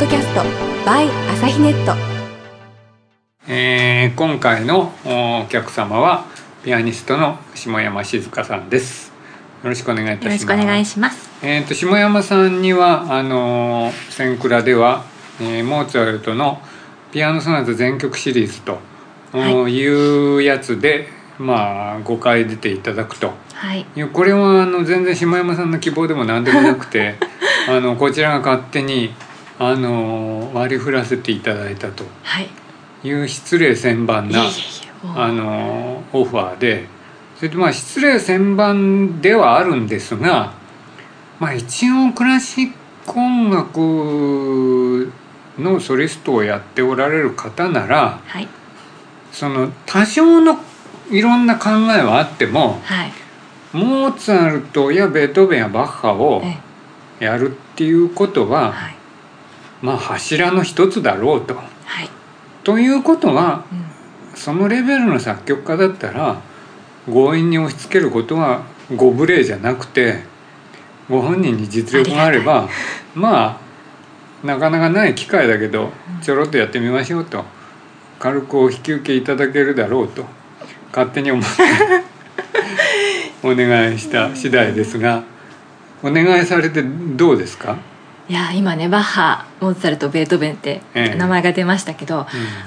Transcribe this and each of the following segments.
ドキャスト by 朝日ネット。えー今回のお客様はピアニストの下山静香さんです。よろしくお願いいたします。よろしくお願いします。えー、と下山さんにはあのー「センクラ」では、えーモーツァルトのピアノソナタ全曲シリーズと、はい。いうやつでまあ5回出ていただくと。はい。いやこれはあの全然下山さんの希望でも何でもなくて あのこちらが勝手にあの割り振らせていただいたとはい。いう失礼千万なあのオファーでそれでまあ失礼千万ではあるんですが、まあ、一応クラシック音楽のソリストをやっておられる方ならはい。その多少のいろんな考えはあってもはい。モーツァルトやベートーベンやバッハをえやるっていうことは、はい。まあ柱の一つだろうと。はい。ということはうん。そのレベルの作曲家だったら強引に押し付けることはご無礼じゃなくてご本人に実力があればまあなかなかない機会だけどちょろっとやってみましょうと軽くお引き受けいただけるだろうと勝手に思って お願いした次第ですがお願いされてどうですか、いや今ねバッハモーツァルトベートーベンってええ。名前が出ましたけど、うん。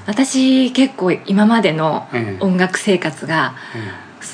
私結構今までのええ。音楽生活が、え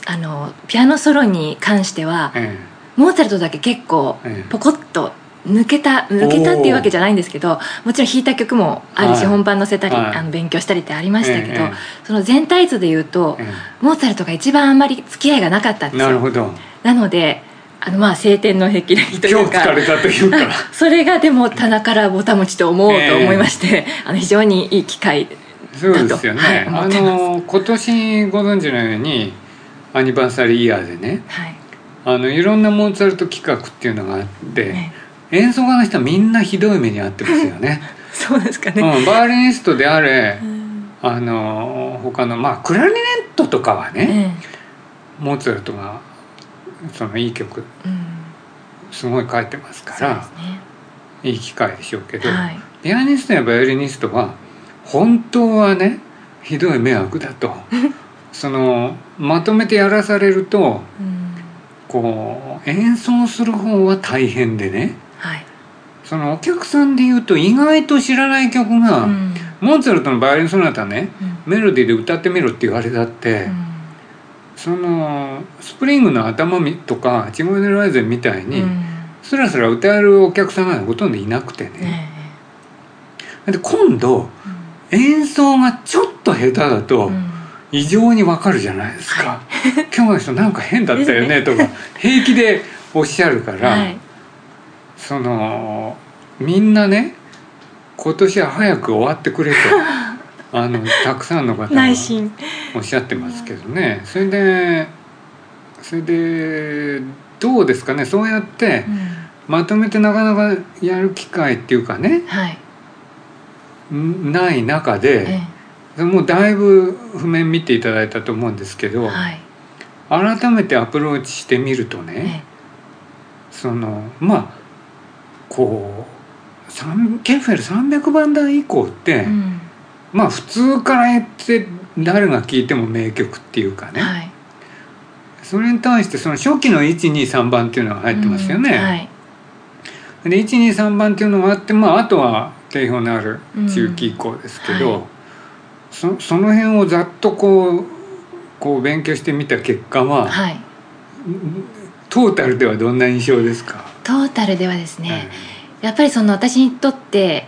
あのピアノソロに関しては、えモーツァルトだけ結構ええ。ポコッと抜けた抜けたっていうわけじゃないんですけどもちろん弾いた曲もあるし、はい。本番載せたり、はい。あの勉強したりってありましたけど、ええその全体図で言うと、えモーツァルトが一番あんまり付き合いがなかったんえですよ。なるほど。なのであのまあ晴天の霹靂とい今うか。日疲れたというか。それがでも棚からぼたもちと思うと思いまして、あの非常にいい機会そうですよね、はい思あの今年ご存知のようにアニバーサリーイヤーでねはい、あのいろんなモーツァルト企画っていうのがあって、ね演奏家の人はみんなひどい目に遭ってますよね、そうですかうん、ね、バイオリニストであれうん。あの他のまあクラリネットとかはね、えモーツァルトがそのいい曲。すごい書いてますから。いい機会でしょうけど、はい。ピアニストやバイオリニストは本当はねひどい迷惑だと。そのまとめてやらされるとうん。こう演奏する方は大変でね。はい。そのお客さんで言うと意外と知らない曲が、うん。モーツァルトのバイオリンソナタねうん。メロディーで歌ってみろって言われたって、うんそのスプリングの頭みとかチゴネライゼンみたいに、うん。スラスラ歌えるお客さんがほとんどいなくてね、え。で今度え演奏がちょっと下手だと、異常にわかるじゃないですか、今日の人なんか変だったよね。とか平気でおっしゃるから、はい。そのみんなね今年は早く終わってくれと。あのたくさんの方が。内心おっしゃってますけどね。それでそれでどうですかね？そうやってうん。まとめてなかなかやる機会っていうかね。はい。んない中で、えもうだいぶ譜面見ていただいたと思うんですけえど、はい。改めてアプローチしてみるとえね、そのまあこうケッフェル300番台以降って、えうん。まあ普通から言って誰が聴いても名曲っていうかね、はい。それに対してその初期の123番っていうのが入ってますよね。うんはい。で123番っていうのがあってまああとは定評のある中期以降ですけど、うんはい。そその辺をざっとこうこう勉強してみた結果は、はい。トータルではどんな印象ですか、トータルではですね、やっぱりその私にとって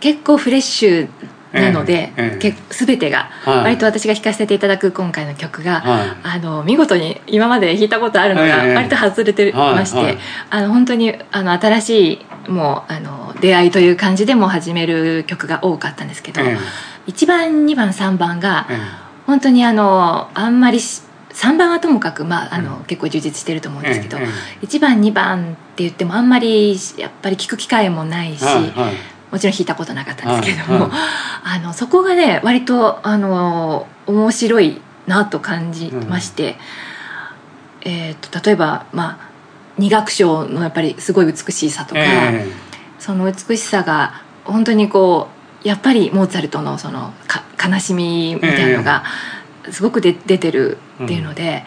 結構フレッシュなので、ええ全てが、はい。割と私が弾かせていただく今回の曲が、はい。あの見事に今まで弾いたことあるのがええ割と外れてまして、あの本当にあの新しいもうあの出会いという感じでも始める曲が多かったんですけど、え1番2番3番がええ。本当にあのあんまりし3番はともかく、まああのうん。結構充実してると思うんですけど、えええ1番2番って言ってもあんまりやっぱり聞く機会もないし、はいはいもちろん弾いたことなかったんですけれども、はいあのそこがね割とあの面白いなと感じまして、えー、と例えば、まあ、二楽章のやっぱりすごい美しさとか、えその美しさが本当にこうやっぱりモーツァルトのそのか悲しみみたいなのがすごくで出てるっていうので、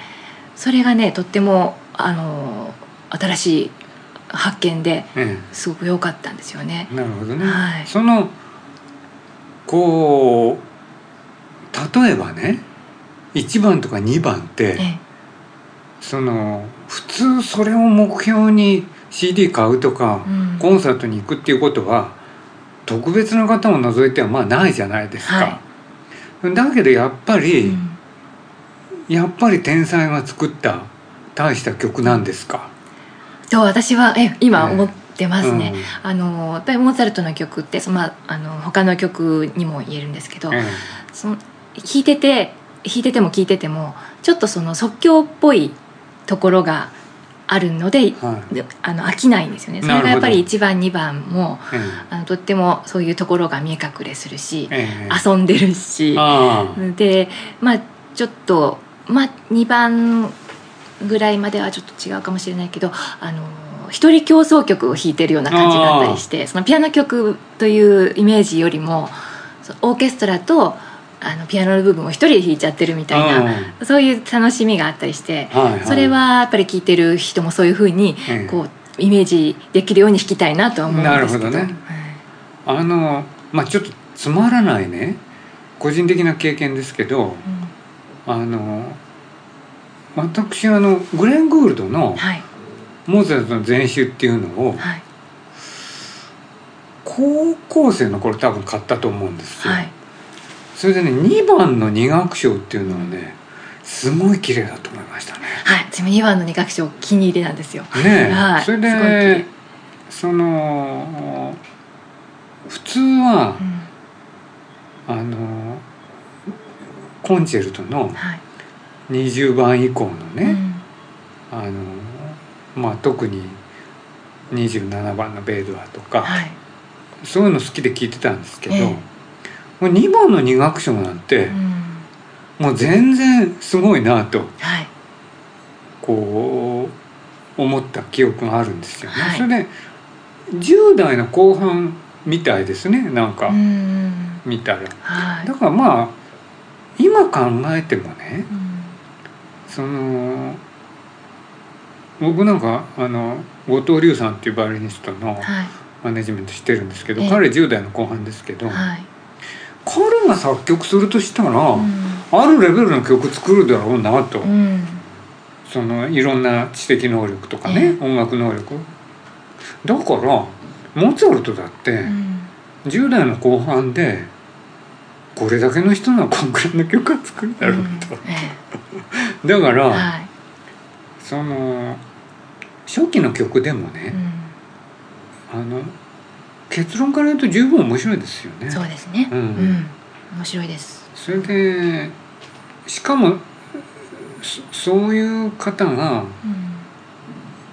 それがねとってもあの新しい発見でえすごく良かったんですよね。え。なるほどね、はい。そのこう例えばね1番とか2番って、ええ。その普通それを目標に CD 買うとか、うん。コンサートに行くっていうことは特別な方を除いてはまあないじゃないですか。だけどやっぱり、うん。やっぱり天才が作った大した曲なんですか？と私はえ今ええ。思ってますね。うん。あのやっぱりモーツァルトの曲ってその、まあ、あの他の曲にも言えるんですけど、えその弾いてて弾いてても聴いててもちょっとその即興っぽいところがあるので、えはい。であの飽きないんですよね。それがやっぱり1番2番もえあのとってもそういうところが見え隠れするし、ええ。え遊んでるし。あでまあちょっとまあ2番ぐらいまではちょっと違うかもしれないけどあの一人競争曲を弾いてるような感じがあったりしてそのピアノ曲というイメージよりもオーケストラとあのピアノの部分を一人で弾いちゃってるみたいな、そういう楽しみがあったりして、あ、はいはい、それはやっぱり聴いてる人もそういうふうにええこうイメージできるように弾きたいなとは思うんですけど。なるほどね。あのまあちょっとつまらないね個人的な経験ですけどあの私あのグレン・グールドのはい。モーツァルトの全集っていうのをはい。高校生の頃多分買ったと思うんですよ、はい。それでね2番の二楽章っていうのはねすごい綺麗だと思いましたね。はい。私も2番の二楽章お気に入りなんですよ。ねえ、はい。それでその普通はうん。あのコンチェルトのはい20番以降のね、うん。あのまあ特に27番のベードアとか、はい。そういうの好きで聞いてたんですけど、ええ。もう2番の二楽章なんてう、ん。もう全然すごいなとはい。こう思った記憶があるんですよね。はい。それで10代の後半みたいですねなんかうん。見たら。はい。だからまあ今考えてもねうんその僕なんかあの後藤龍さんっていうバイオリニストのはい。マネジメントしてるんですけど、ええ。彼10代の後半ですけど、はい。彼が作曲するとしたら、うん。あるレベルの曲作るだろうなと、うん。そのいろんな知的能力とかね、え音楽能力。だからモーツァルトだってうん。10代の後半でこれだけの人がこんくらいの曲が作るだろうと、だから、えはい。その初期の曲でもね、うん。あの結論から言うと十分面白いですよね。そうですね。うん。うん。面白いです。それでしかもそそういう方がうん。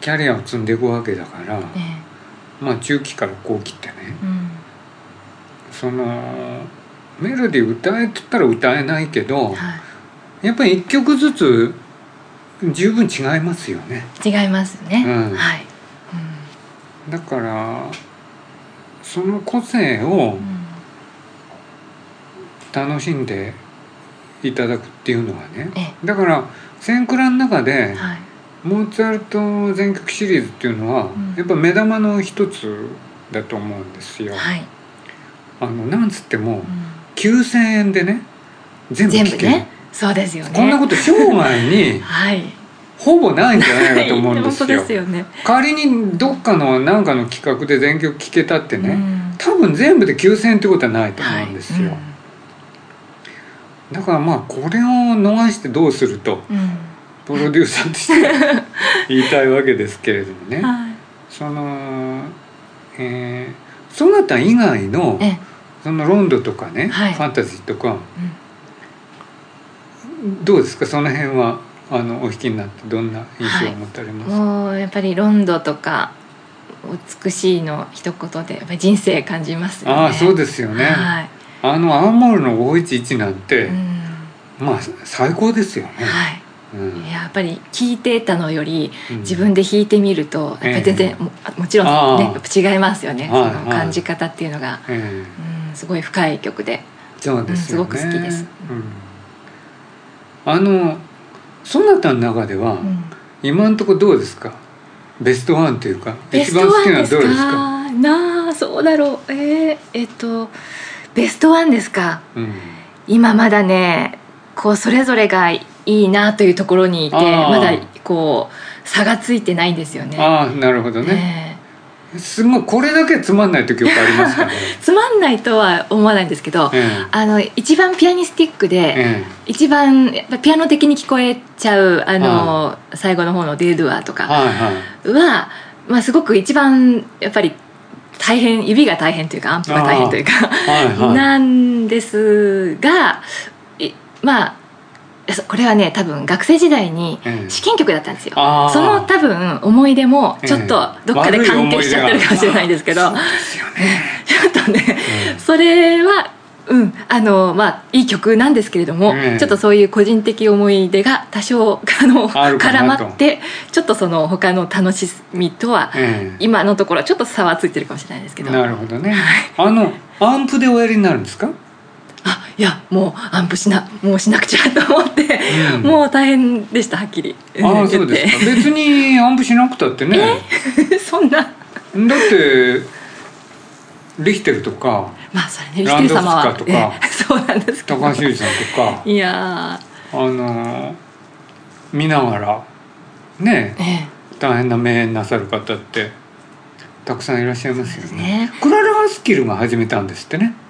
キャリアを積んでいくわけだから、えまあ中期から後期ってね。そのメロディー歌えって言ったら歌えないけどはいやっぱり一曲ずつ十分違いますよね。違いますね、うん。はい、だからその個性をうん。楽しんでいただくっていうのはね。えだから「千倉」の中でえはい。モーツァルト全曲シリーズっていうのは、ん。やっぱ目玉の一つだと思うんですよ。はい、あのなんつってもうん。9,000円でね全部全聴ける、部ねそうですよね。こんなこと生涯にはい。ほぼないんじゃないかと思うんですよ。ですよね。仮にどっかの何かの企画で全曲聴けたってね、うん。多分全部で9,000円ってことはないと思うんですよ。はい。だからまあこれを逃してどうするとうん。プロデューサーとして言いたいわけですけれどもね。う んはい。その、えー、そなた以外のええ。そのロンドとかね、はい。ファンタジーとかどうですか？その辺はあのお弾きになってどんな印象を持たれますか、もうやっぱりロンドとか美しいの一言でやっぱり人生感じますよね。ああそうですよね、はい、あのアンモールの511なんて、うん。まあ最高ですよね、はい。うん。やっぱり聞いてたのよりうん。自分で弾いてみるとやっぱり全然、ももちろんね違いますよね、はいその感じ方っていうのが、ええ。うん、すごい深い曲で。そうでね、うんすごく好きです。うんあのそなたの中では、うん。今のところどうですか？ベストワンというか一番好きなのはどれですか？かなあそうだろう。えー、えっとベストワンですか？うん。今まだねこうそれぞれがいいなというところにいてまだこう差がついてないんですよね。ああなるほどね。ねすごいこれだけつまんない時ありますかね つまんないとは思わないんですけど、えあの一番ピアニスティックえで、え一番やっぱピアノ的に聞こえちゃうあの、最後の方の「デードゥア」とかえはいはい。は、まあ、すごく一番やっぱり大変指が大変というかアンプが大変というか。はいはい。なんですがいまあそこれはね多分学生時代にええ試験曲だったんですよ、あー。その多分思い出もちょっとどっかで関係しちゃってるかもしれないんですけど、そうですよね、ちょっとねえそれはうんあのまあいい曲なんですけれども、ええちょっとそういう個人的思い出が多少あの絡まってちょっとその他の楽しみとは、ええ今のところちょっと差はついてるかもしれないですけど。なるほどね。あのアンプでおやりになるんですか？あいやもうアンプしなもうしなくちゃと思って、うん。もう大変でしたはっきり。ああそうですか。別にアンプしなくたってね。か そんな。だってリヒテルとか。まあそれねリヒテル様はランドスカとか。ええ そうなんです高橋由さんとか。いやあの見ながらね。ーえ。大変な目演なさる方ってたくさんいらっしゃいますよね。ね。クララ・ハスキルが始めたんですってね。え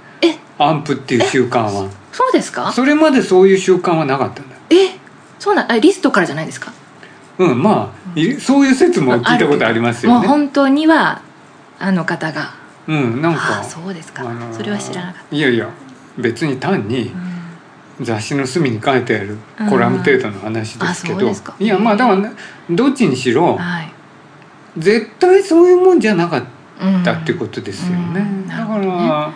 アンプっていう習慣は。えそうですか？それまでそういう習慣はなかったんだよ。えそうなんあリストからじゃないですか？うんまあいそういう説も聞いたことありますよもうね本当にはあの方が。うんなんあかあそうですか、あのーそれは知らなかっいやいや別に単に雑誌の隅に書いてあるコラム程度の話ですけど。うんいやまあだからねどっちにしろはい。絶対そういうもんじゃなかっうんたっていうことですよね、うん。なだかるほどね。ら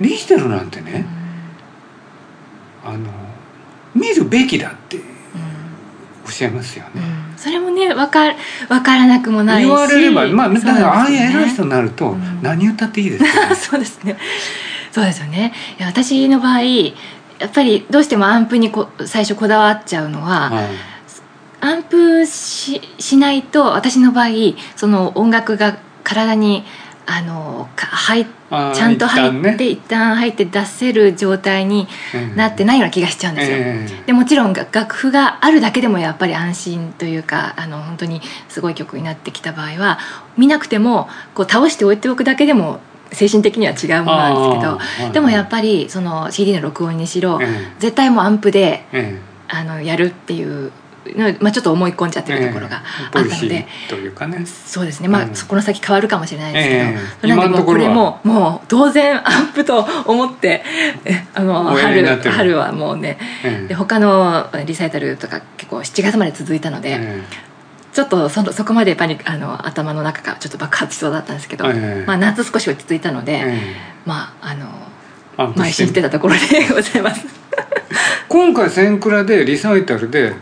リヒテルなんてうんねあの見るべきだってうんおっしゃいますよね、うん。それもね分か分からなくもないし。言われればまあだそうからああいう偉い人になるとうん。何言ったっていいですよね。そうですね。そうですよね。いや私の場合やっぱりどうしてもアンプにこ最初こだわっちゃうのは、はい。アンプししないと私の場合その音楽が体にあのか入ちゃんと入って一旦入って出せる状態にうん。なってないような気がしちゃうんですよ。ええでもちろん楽楽譜があるだけでもやっぱり安心というかあの本当にすごい曲になってきた場合は見なくてもこう倒して置いておくだけでも精神的には違うものなんですけどでもやっぱりその CD の録音にしろえ絶対もうアンプでええあのやるっていうの、まあ、ちょっと思い込んじゃってるところがあったので。というかね。そうですね。まあ、この先変わるかもしれないですけど、ええ。なんでもうこれももう当然アンプと思ってえ あの春春はもうね。ええ。で他のリサイタルとか結構7月まで続いたので、えちょっとそのそこまでパニックあの頭の中がちょっと爆発しそうだったんですけど、ええ。まあ、夏少し落ち着いたので、ええ。まああの邁進してたところでございます。今回センクラでリサイタルで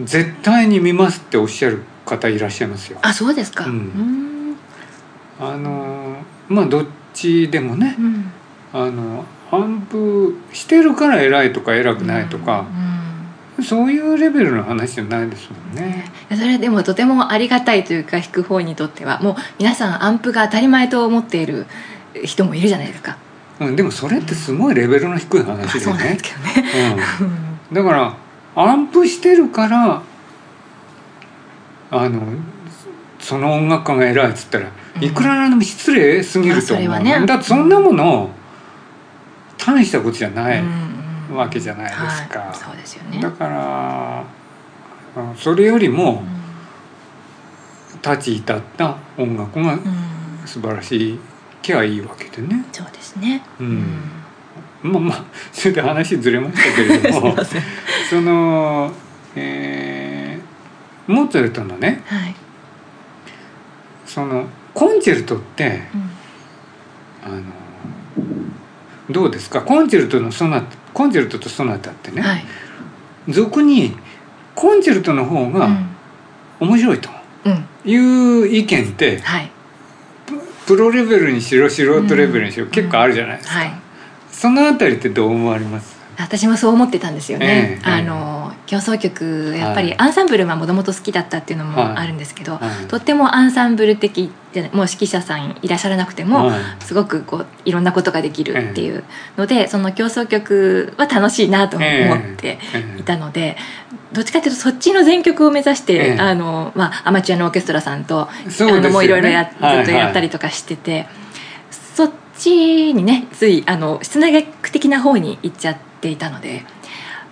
絶対に見ますっておっしゃる方いらっしゃいますよあそうですか。うんうんあのまあどっちでもねうんあのアンプしてるから偉いとか偉くないとか、そういうレベルの話じゃないですもんね。うんそれでもとてもありがたいというか弾く方にとってはもう皆さんアンプが当たり前と思っている人もいるじゃないですか。うん、でもそれってすごいレベルの低いまあ話でそうなんす。けどね。ううんん、だからアンプしてるからあのその音楽家が偉いっつったらいくらなんでも失礼すぎると思う、まあそれはね。だってそんなもの大したことじゃない、うんわけじゃないですか。はい、そうですよね。だからあそれよりも立ち至った音楽がうん。うん素晴らしいきゃいいわけでね。そうですね。うん。まあまあそれで話ずれましたけれども。ません。その、えーモーツァルトのねはい。そのコンチェルトってうん。あのどうですか？コンチェルトのソナタコンチェルトとソナタってね、はい。俗にコンチェルトの方がうん。面白いとうん。いう意見ってはい。プロレベルにしろ素人レベルにしろうん。結構あるじゃないですか、はい。そのあたりってどう思われます？私もそう思ってたんですよね、ええあの競争曲やっぱはい。りアンサンブルはもともと好きだったっていうのもはい。あるんですけど、はい。とってもアンサンブル的じゃないもう指揮者さんいらっしゃらなくても、はい。すごくこういろんなことができるっていうので、その競争曲は楽しいなと思ってええいたので、どっちかというとそっちの全曲を目指して、ええ。あのまあ、アマチュアのオーケストラさんと、ね。あのもういろいろやずっとやったりとかしてて、そっちにねついあの室内楽的な方に行っちゃっていたので。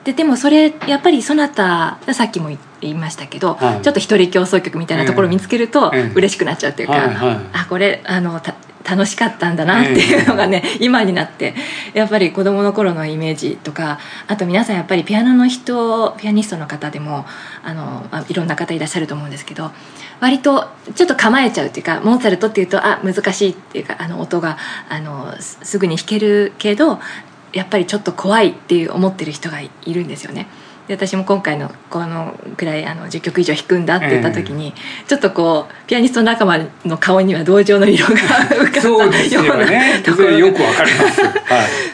ででもそれやっぱりそなたさっきも言いましたけど、はい。ちょっと一人競争曲みたいなところを見つけるとええ嬉しくなっちゃうっていうか、はいはい。あこれあのた楽しかったんだなっていうのがね、今になってやっぱり子供の頃のイメージとかあと皆さんやっぱりピアノの人ピアニストの方でもあのあいろんな方いらっしゃると思うんですけど割とちょっと構えちゃうっていうかモーツァルトっていうとあ難しいっていうかあの音があのすすぐに弾けるけどやっぱりちょっと怖いっていう思ってる人がいいるんですよね。で私も今回のこのくらいあの10曲以上弾くんだって言った時に、ちょっとこうピアニスト仲間の顔には同情の色が浮かんそうですよだようなね。ところがよくわかります、はい、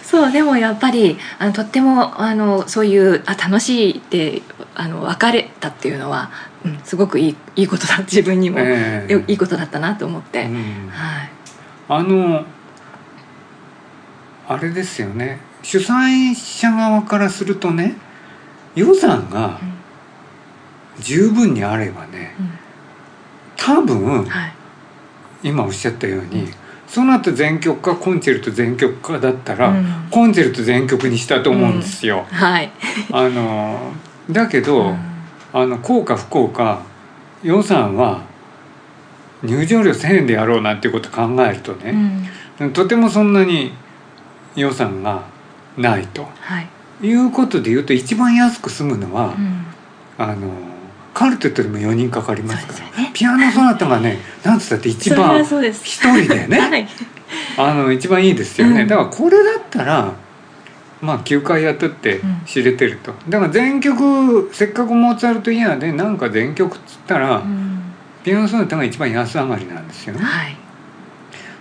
そうでもやっぱりあのとってもあのそういうあ楽しいってあの別れたっていうのは、うん、すごくいいいいことだ自分にも、ええ。よいいことだったなと思って、うん。はい、あのあれですよね主催者側からするとね予算が十分にあればねうん。多分うんはい。今おっしゃったようにその後全曲かコンチェルト全曲かだったら、うん。コンチェルト全曲にしたと思うんですよ。はい。あのだけど、うん。あの効か不効か予算は入場料1,000円でやろうなんていうことを考えるとうね、ん。とてもそんなに予算がないと。はい。いうことで言うと一番安く済むのは、うん。あのカルテットでも4人かかりますから。ね。ピアノソナタがね なんつったって一番一人でね、はい。あの一番いいですよね、うん。だからこれだったらまあ9回やったってうん。知れてると、だから全曲せっかくモーツァルトイヤーでなんか全曲っつったら、うん。ピアノソナタが一番安上がりなんですよね。はい。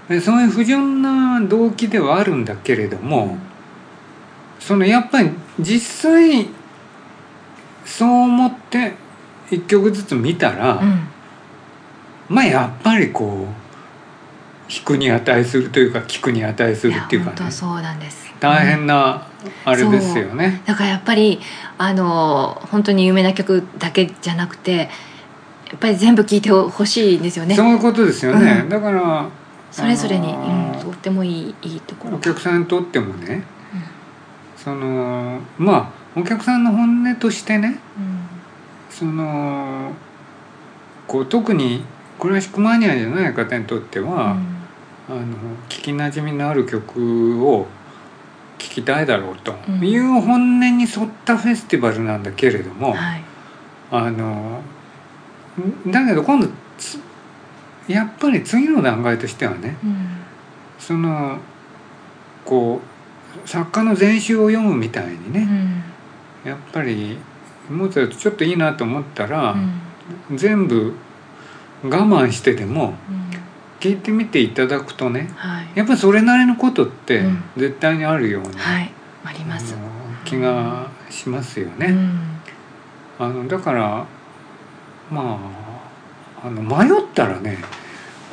でそういう不純な動機ではあるんだけれども、そのやっぱり実際そう思って一曲ずつ見たら、うん。まあやっぱりこう引くに値するというか聞くに値するっていうかね。そうなんです。大変なあれですよね。だからやっぱりあの本当に有名な曲だけじゃなくてやっぱり全部聴いてほしいんですよね。そういうことですよね。うん。だからそれぞれに、あのーうん、とってもいいいいところお客さんにとってもね、そのまあお客さんの本音としてね、うん。そのこう特にクラシックマニアじゃない方にとっては、あの聞きなじみのある曲を聴きたいだろうとうん。いう本音に沿ったフェスティバルなんだけれども、うんはい。あのだけど今度つやっぱり次の段階としてはねうん。そのこう作家の全集を読むみたいにうね、ん。やっぱりモーツァルトちょっといいなと思ったらう、ん。全部我慢してでもうん。聞いてみていただくとねはい。やっぱりそれなりのことってうん。絶対にあるような、はい。あります。気がしますよね。うん。あのだからまああの迷ったらね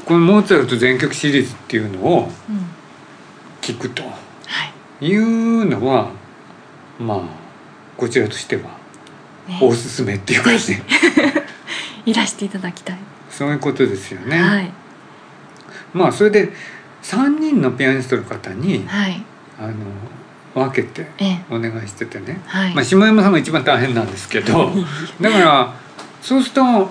このモーツァルト全曲シリーズっていうのをうん。聞くと。はいいうのはまあこちらとしてはね。おすすめっていうかねい。らしていただきたい、そういうことですよね。はい。まあそれで3人のピアニストの方にはい。あの分けてええ。お願いしててね、はい、まあ、下山さんが一番大変なんですけど だからそうすると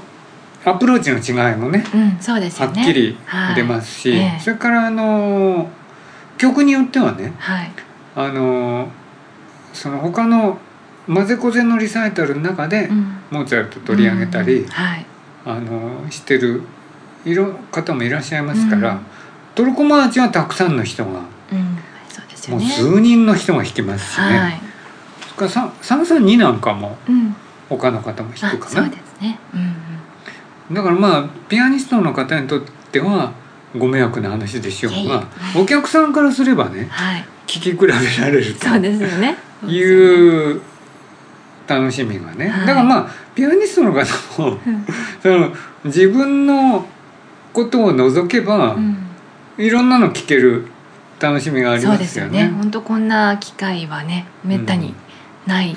アプローチの違いもねうんそうですね。っきりはい。出ますし、ええ。それからあの曲によってはねはいあのその他の混ぜこぜのリサイタルの中でうん。モーツァルト取り上げたり、うん。はい。あのしてる方もいらっしゃいますから、うん。トルコマーチはたくさんの人がもう数人の人が弾きますしね、はい。それからさ332なんかもうん。他の方も弾くかな？あそうですね。うんうん。だからまあピアニストの方にとってはご迷惑な話でしょういえいがお客さんからすればねはい聴き比べられるとそうですよね。いう楽しみがね、はい。だからまあピアニストの方もうん。その自分のことを除けば、うん。いろんなの聞ける楽しみがありそうますよね。ですよね。本当こんな機会はねめったにない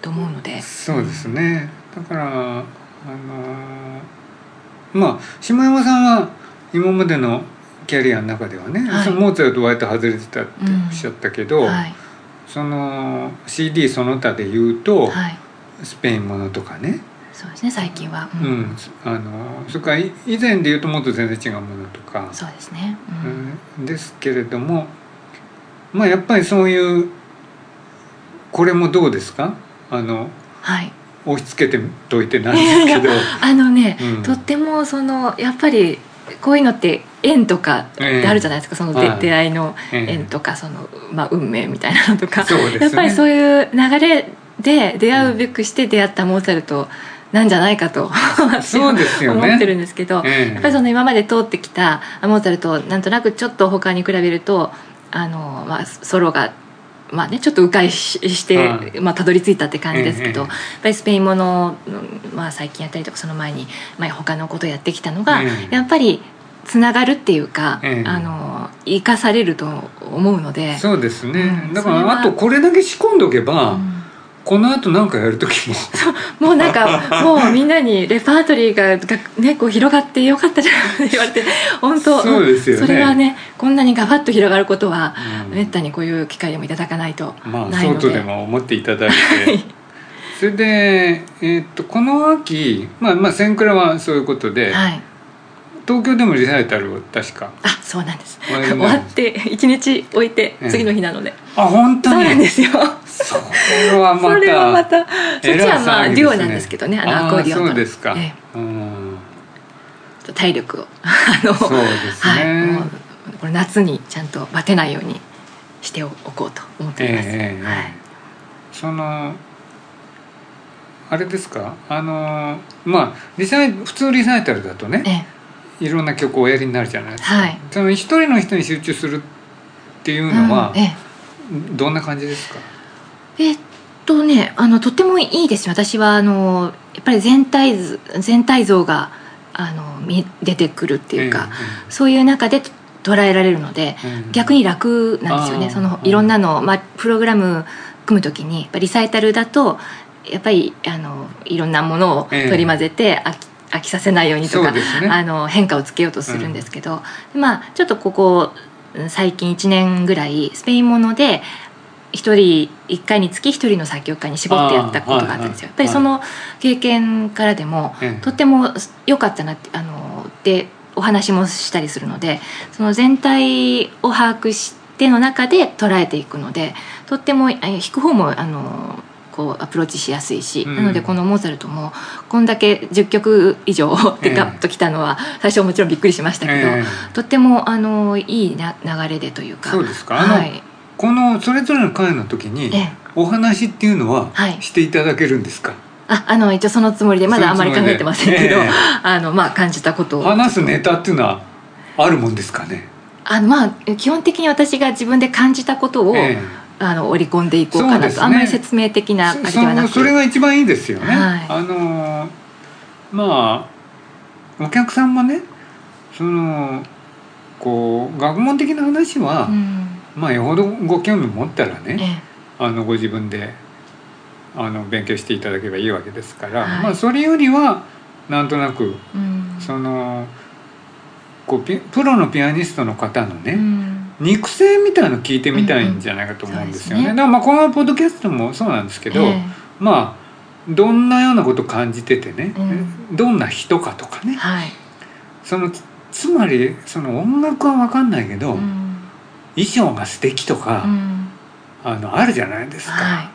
と思うので、そうですね。だからあのーまあ下山さんは今までのキャリアの中ではね、はい。そのモーツァルト割と外れてたっておっしゃったけど、はい。その CD その他で言うと、はい。スペインものとかね、そうですね最近は、ううん。ん、あのそれからい以前で言うともっと全然違うものとか、そうですね、うん。うん。ですけれどもまあやっぱりそういうこれもどうですか？あのはい。押し付けてといてなんですけど。あのね、うん。とってもそのやっぱりこういうのって縁とかってあるじゃないですか、その出,、はい。出会いのええ。縁とかその、まあ、運命みたいなのとか、ね。やっぱりそういう流れで出会うべくして出会ったモーツァルトなんじゃないかと。そうですよね。思ってるんですけど、ええ。やっぱりその今まで通ってきたモーツァルトをなんとなくちょっと他に比べるとあの、まあ、ソロが。まあね、ちょっと迂回しして、はい。まあ、たどり着いたって感じですけど、ええ。やっぱりスペインもの、まあ、最近やったりとかその前に、まあ、他のことをやってきたのが、ええ。やっぱりつながるっていうか、ええ。あの生かされると思うので。そうですね、うんだからあとこれだけ仕込んどけば、うん。この後なんかやる時も。もうなんか もうみんなにレパートリーがが、ね、こう広がってよかったじゃんって言われて本当そうですよね。それはねこんなにガバッと広がることは、うん。めったにこういう機会でもいただかないとまあないので、外でも思っていただいて。それで、えーっとこの秋まあまあ千倉はそういうことで、はい東京でもリサイタルを確か。あそうなんです。終わって一日置いてええ。次の日なので、あ本当そうになんですよ。それはまたそれはまたそっちはまあデュオなんですけどねあのアコーディオンそうですか、えうんえ体力をあのそうですね。はい、これ夏にちゃんとバテないようにしておこうと思っております、ええええはい。そのあれですか？あのまあリサイ普通リサイタルだとねえいろんな曲をおやりになるじゃないですか、はい。その一人の人に集中するっていうえのはうん、えどんな感じですか、ええっとねあのとってもいいですよ。私はあのやっぱり全体図全体像があの見出てくるっていうか、そういう中で捉えられるので、ええええ逆に楽なんですよね。そのいろんなの、まあ、プログラム組む時にやっぱリサイタルだとやっぱりあのいろんなものをええ。取り混ぜて飽き飽きさせないようにとか、ね。あの変化をつけようとするんですけど、まあちょっとここ最近1年ぐらいスペインもので一人一回につき一人の作曲家に絞ってやったことがあったんですよ。やっぱりその経験からでも、ええ。とっても良かったなってあのでお話もしたりするのでその全体を把握しての中で捉えていくのでとってもえ弾く方もあのこうアプローチしやすいし、うん。なのでこのモーツァルトもこんだけ10曲以上でガッときたのは最初はもちろんびっくりしましたけど、えとってもあのいいな流れでというか。そうですか？はい。このそれぞれの回の時にええ。お話っていうのははい。していただけるんですか、ああの一応そのつもりでまだあまり考えてませんけど、ええ。あのまあ感じたことを。話すネタっていうのはあるもんですかね、あのまあ基本的に私が自分で感じたことを、えあの織り込んでいこうかなと、ね。あんまり説明的な感じではなく。そそれが一番いいですよね、はい。あのまあお客さんもねそのこう学問的な話は、うん。まあよほどご興味持ったらえねあのご自分であの勉強していただければいいわけですから、はい。まあそれよりはなんとなくえうん。そのこうピプロのピアニストの方のね、うん肉声みたいの聞いてみたいんじゃないかと思うんですよね。うんうんねだからまあこのポッドキャストもそうなんですけど、ええ。まあどんなようなことを感じててね、うどんな人かとかね。はい、そのつつまりその音楽は分かんないけど、うん。衣装が素敵とか、うん。あのあるじゃないですか。はい。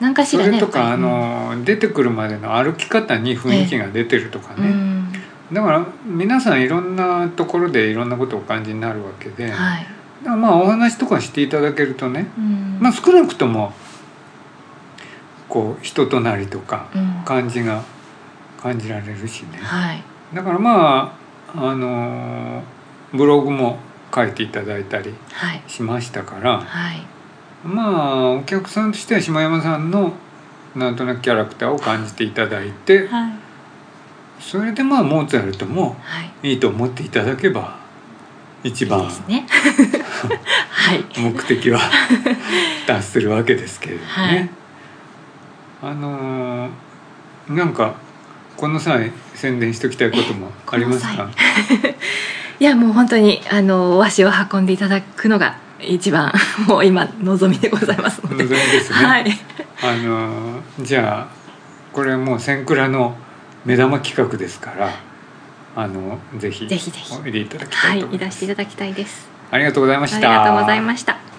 何かしそらねれとか、あの出てくるまでの歩き方に雰囲気が出てるとかうん。ね、だから皆さんいろんなところでいろんなことをお感じになるわけで、はい。らまあお話とかしていただけるとね、うん。まあ少なくともこう人となりとかうん。感じが感じられるしね。はい。だからまああのブログも書いていただいたりはい。しましたからはい。まあお客さんとしては下山さんのなんとなくキャラクターを感じていただいてはい。それでまあモーツァルトもはい。いいと思っていただけば一いい番ですねはい。目的は 達するわけですけれどもね。はい。あのーなんかこの際宣伝しておきたいこともありますか？いやもう本当にあのお足を運んでいただくのが一番 もう今望みでございますので。望みですね。はい。あのーじゃあこれはもう千倉の目玉企画ですからあのぜひぜひぜひ。おいでいただきたはいいと思います。いらしていただきたいですありがとうございましたあり。がとうございました